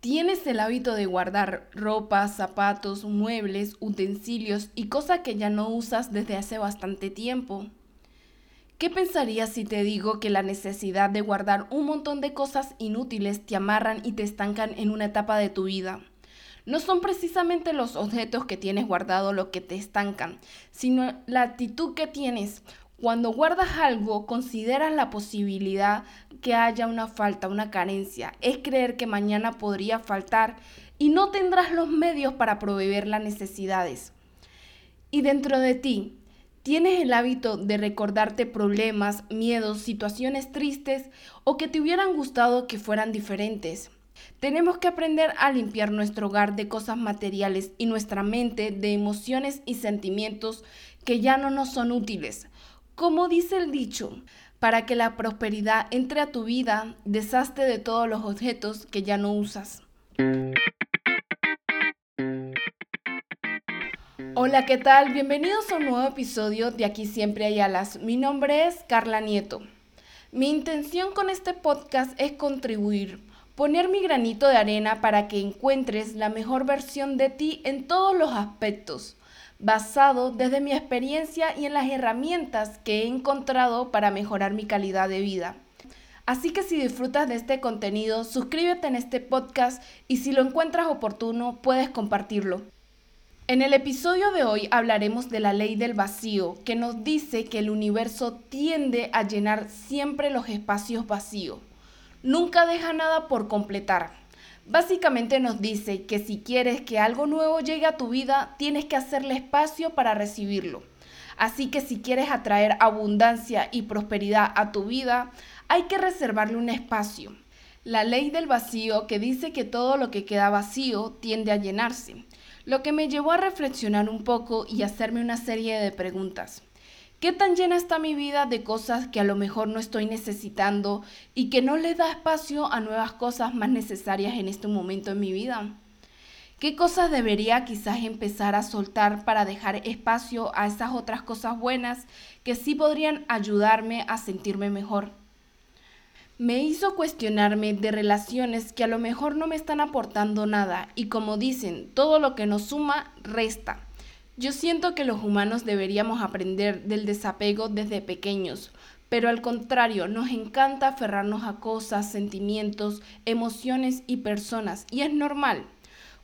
¿Tienes el hábito de guardar ropa, zapatos, muebles, utensilios y cosas que ya no usas desde hace bastante tiempo? ¿Qué pensarías si te digo que la necesidad de guardar un montón de cosas inútiles te amarran y te estancan en una etapa de tu vida? No son precisamente los objetos que tienes guardado lo que te estancan, sino la actitud que tienes cuando guardas algo, consideras la posibilidad que haya una falta, una carencia. Es creer que mañana podría faltar y no tendrás los medios para proveer las necesidades. Y dentro de ti, ¿tienes el hábito de recordarte problemas, miedos, situaciones tristes o que te hubieran gustado que fueran diferentes? Tenemos que aprender a limpiar nuestro hogar de cosas materiales y nuestra mente de emociones y sentimientos que ya no nos son útiles como dice el dicho, para que la prosperidad entre a tu vida, deshazte de todos los objetos que ya no usas. Hola, ¿qué tal? Bienvenidos a un nuevo episodio de Aquí Siempre hay alas. Mi nombre es Carla Nieto. Mi intención con este podcast es contribuir, poner mi granito de arena para que encuentres la mejor versión de ti en todos los aspectos basado desde mi experiencia y en las herramientas que he encontrado para mejorar mi calidad de vida. Así que si disfrutas de este contenido, suscríbete en este podcast y si lo encuentras oportuno, puedes compartirlo. En el episodio de hoy hablaremos de la ley del vacío, que nos dice que el universo tiende a llenar siempre los espacios vacíos. Nunca deja nada por completar. Básicamente nos dice que si quieres que algo nuevo llegue a tu vida, tienes que hacerle espacio para recibirlo. Así que si quieres atraer abundancia y prosperidad a tu vida, hay que reservarle un espacio. La ley del vacío que dice que todo lo que queda vacío tiende a llenarse, lo que me llevó a reflexionar un poco y hacerme una serie de preguntas. ¿Qué tan llena está mi vida de cosas que a lo mejor no estoy necesitando y que no le da espacio a nuevas cosas más necesarias en este momento en mi vida? ¿Qué cosas debería quizás empezar a soltar para dejar espacio a esas otras cosas buenas que sí podrían ayudarme a sentirme mejor? Me hizo cuestionarme de relaciones que a lo mejor no me están aportando nada y como dicen, todo lo que nos suma resta. Yo siento que los humanos deberíamos aprender del desapego desde pequeños, pero al contrario, nos encanta aferrarnos a cosas, sentimientos, emociones y personas, y es normal.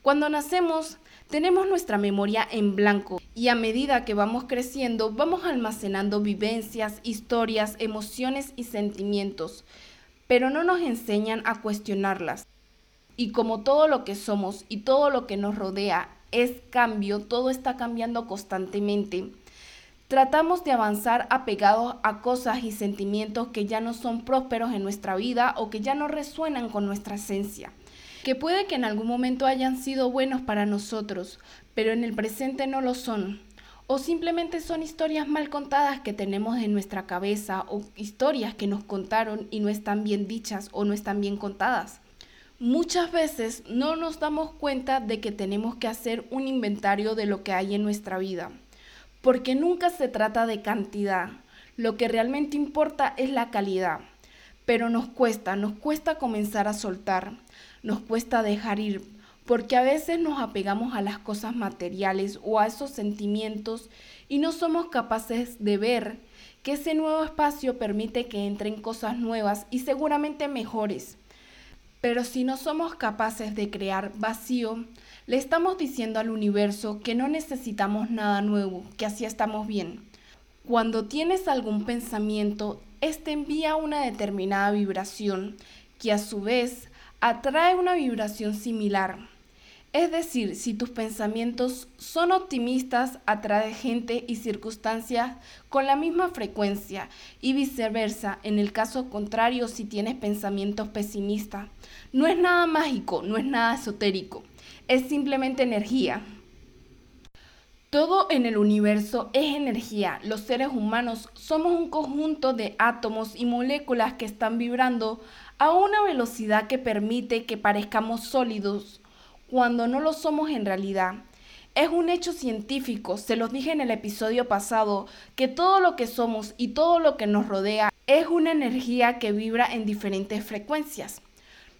Cuando nacemos, tenemos nuestra memoria en blanco y a medida que vamos creciendo, vamos almacenando vivencias, historias, emociones y sentimientos, pero no nos enseñan a cuestionarlas. Y como todo lo que somos y todo lo que nos rodea es cambio, todo está cambiando constantemente. Tratamos de avanzar apegados a cosas y sentimientos que ya no son prósperos en nuestra vida o que ya no resuenan con nuestra esencia, que puede que en algún momento hayan sido buenos para nosotros, pero en el presente no lo son, o simplemente son historias mal contadas que tenemos en nuestra cabeza o historias que nos contaron y no están bien dichas o no están bien contadas. Muchas veces no nos damos cuenta de que tenemos que hacer un inventario de lo que hay en nuestra vida, porque nunca se trata de cantidad, lo que realmente importa es la calidad, pero nos cuesta, nos cuesta comenzar a soltar, nos cuesta dejar ir, porque a veces nos apegamos a las cosas materiales o a esos sentimientos y no somos capaces de ver que ese nuevo espacio permite que entren cosas nuevas y seguramente mejores pero si no somos capaces de crear vacío, le estamos diciendo al universo que no necesitamos nada nuevo, que así estamos bien. Cuando tienes algún pensamiento, este envía una determinada vibración que a su vez atrae una vibración similar. Es decir, si tus pensamientos son optimistas, atrae gente y circunstancias con la misma frecuencia y viceversa. En el caso contrario, si tienes pensamientos pesimistas, no es nada mágico, no es nada esotérico, es simplemente energía. Todo en el universo es energía. Los seres humanos somos un conjunto de átomos y moléculas que están vibrando a una velocidad que permite que parezcamos sólidos cuando no lo somos en realidad. Es un hecho científico, se los dije en el episodio pasado, que todo lo que somos y todo lo que nos rodea es una energía que vibra en diferentes frecuencias.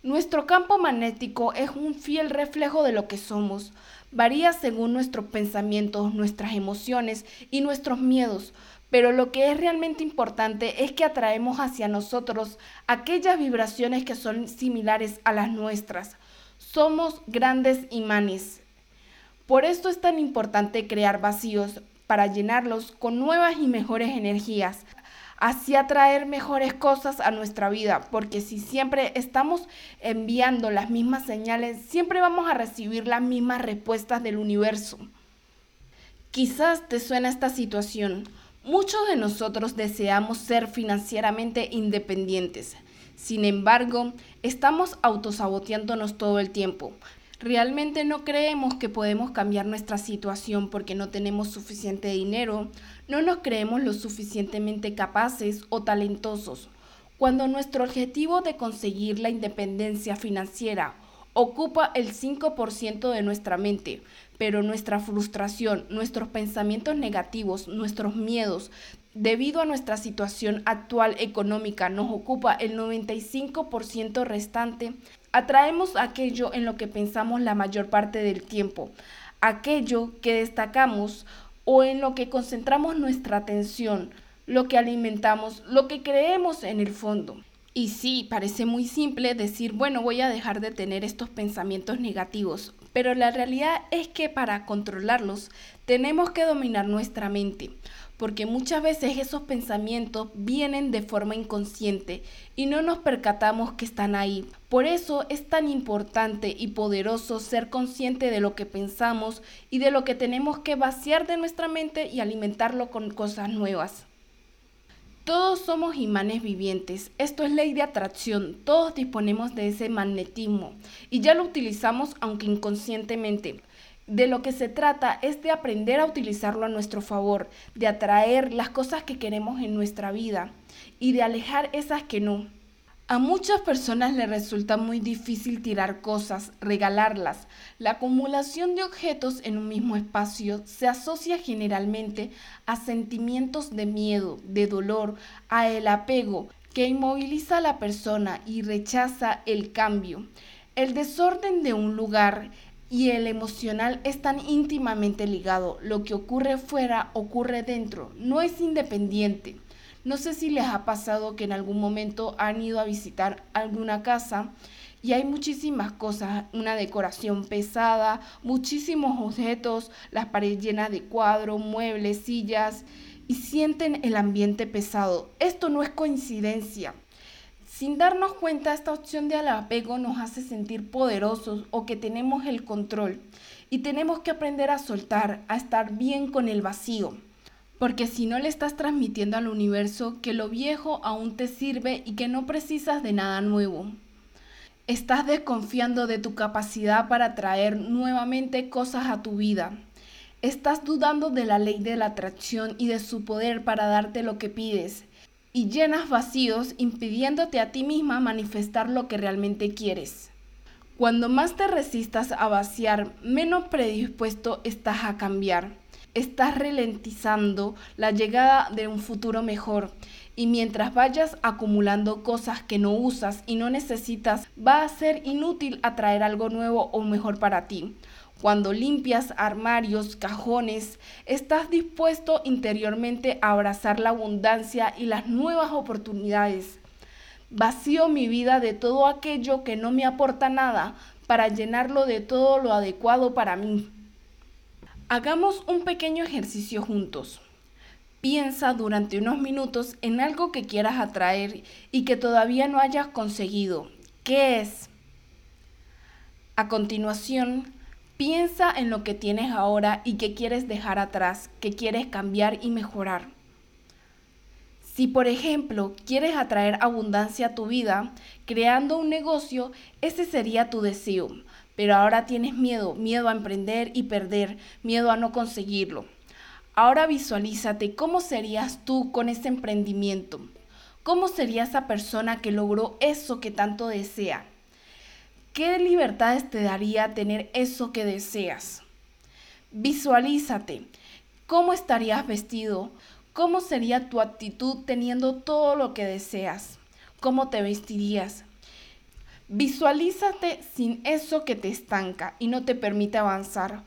Nuestro campo magnético es un fiel reflejo de lo que somos. Varía según nuestros pensamientos, nuestras emociones y nuestros miedos, pero lo que es realmente importante es que atraemos hacia nosotros aquellas vibraciones que son similares a las nuestras. Somos grandes imanes. Por esto es tan importante crear vacíos para llenarlos con nuevas y mejores energías, así atraer mejores cosas a nuestra vida, porque si siempre estamos enviando las mismas señales, siempre vamos a recibir las mismas respuestas del universo. Quizás te suena esta situación. Muchos de nosotros deseamos ser financieramente independientes. Sin embargo, estamos autosaboteándonos todo el tiempo. Realmente no creemos que podemos cambiar nuestra situación porque no tenemos suficiente dinero, no nos creemos lo suficientemente capaces o talentosos. Cuando nuestro objetivo de conseguir la independencia financiera ocupa el 5% de nuestra mente, pero nuestra frustración, nuestros pensamientos negativos, nuestros miedos, debido a nuestra situación actual económica, nos ocupa el 95% restante, atraemos aquello en lo que pensamos la mayor parte del tiempo, aquello que destacamos o en lo que concentramos nuestra atención, lo que alimentamos, lo que creemos en el fondo. Y sí, parece muy simple decir, bueno, voy a dejar de tener estos pensamientos negativos, pero la realidad es que para controlarlos tenemos que dominar nuestra mente, porque muchas veces esos pensamientos vienen de forma inconsciente y no nos percatamos que están ahí. Por eso es tan importante y poderoso ser consciente de lo que pensamos y de lo que tenemos que vaciar de nuestra mente y alimentarlo con cosas nuevas. Todos somos imanes vivientes, esto es ley de atracción, todos disponemos de ese magnetismo y ya lo utilizamos aunque inconscientemente. De lo que se trata es de aprender a utilizarlo a nuestro favor, de atraer las cosas que queremos en nuestra vida y de alejar esas que no. A muchas personas les resulta muy difícil tirar cosas, regalarlas. La acumulación de objetos en un mismo espacio se asocia generalmente a sentimientos de miedo, de dolor, a el apego, que inmoviliza a la persona y rechaza el cambio. El desorden de un lugar y el emocional están íntimamente ligados. Lo que ocurre fuera ocurre dentro, no es independiente. No sé si les ha pasado que en algún momento han ido a visitar alguna casa y hay muchísimas cosas, una decoración pesada, muchísimos objetos, las paredes llenas de cuadros, muebles, sillas y sienten el ambiente pesado. Esto no es coincidencia. Sin darnos cuenta, esta opción de apego nos hace sentir poderosos o que tenemos el control y tenemos que aprender a soltar, a estar bien con el vacío. Porque si no le estás transmitiendo al universo que lo viejo aún te sirve y que no precisas de nada nuevo. Estás desconfiando de tu capacidad para traer nuevamente cosas a tu vida. Estás dudando de la ley de la atracción y de su poder para darte lo que pides. Y llenas vacíos impidiéndote a ti misma manifestar lo que realmente quieres. Cuando más te resistas a vaciar, menos predispuesto estás a cambiar estás ralentizando la llegada de un futuro mejor. Y mientras vayas acumulando cosas que no usas y no necesitas, va a ser inútil atraer algo nuevo o mejor para ti. Cuando limpias armarios, cajones, estás dispuesto interiormente a abrazar la abundancia y las nuevas oportunidades. Vacío mi vida de todo aquello que no me aporta nada para llenarlo de todo lo adecuado para mí. Hagamos un pequeño ejercicio juntos. Piensa durante unos minutos en algo que quieras atraer y que todavía no hayas conseguido. ¿Qué es? A continuación, piensa en lo que tienes ahora y que quieres dejar atrás, que quieres cambiar y mejorar. Si por ejemplo quieres atraer abundancia a tu vida, creando un negocio, ese sería tu deseo pero ahora tienes miedo, miedo a emprender y perder, miedo a no conseguirlo. Ahora visualízate cómo serías tú con ese emprendimiento. ¿Cómo sería esa persona que logró eso que tanto desea? ¿Qué libertades te daría tener eso que deseas? Visualízate. ¿Cómo estarías vestido? ¿Cómo sería tu actitud teniendo todo lo que deseas? ¿Cómo te vestirías? Visualízate sin eso que te estanca y no te permite avanzar.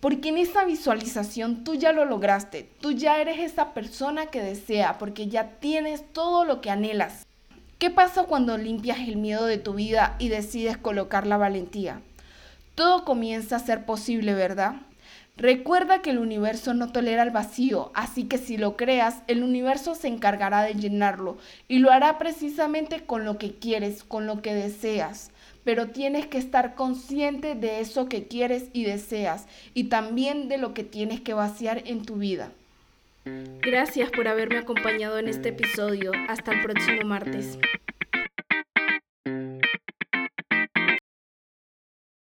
Porque en esa visualización tú ya lo lograste, tú ya eres esa persona que desea, porque ya tienes todo lo que anhelas. ¿Qué pasa cuando limpias el miedo de tu vida y decides colocar la valentía? Todo comienza a ser posible, ¿verdad? Recuerda que el universo no tolera el vacío, así que si lo creas, el universo se encargará de llenarlo y lo hará precisamente con lo que quieres, con lo que deseas pero tienes que estar consciente de eso que quieres y deseas y también de lo que tienes que vaciar en tu vida. Gracias por haberme acompañado en este episodio. Hasta el próximo martes.